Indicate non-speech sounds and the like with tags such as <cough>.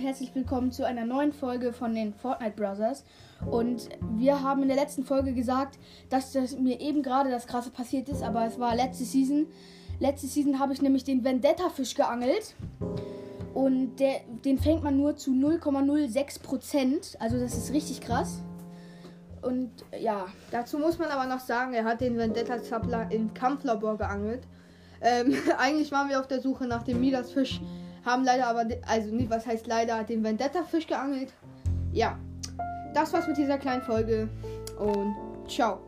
herzlich willkommen zu einer neuen Folge von den Fortnite Brothers. Und wir haben in der letzten Folge gesagt, dass das mir eben gerade das krasse passiert ist, aber es war letzte Season. Letzte Season habe ich nämlich den Vendetta-Fisch geangelt. Und der, den fängt man nur zu 0,06%. Also das ist richtig krass. Und ja. Dazu muss man aber noch sagen, er hat den Vendetta-Zappler im Kampflabor geangelt. Ähm, <laughs> eigentlich waren wir auf der Suche nach dem Midas-Fisch, haben leider aber, also nicht, was heißt leider, den Vendetta-Fisch geangelt. Ja, das war's mit dieser kleinen Folge und ciao.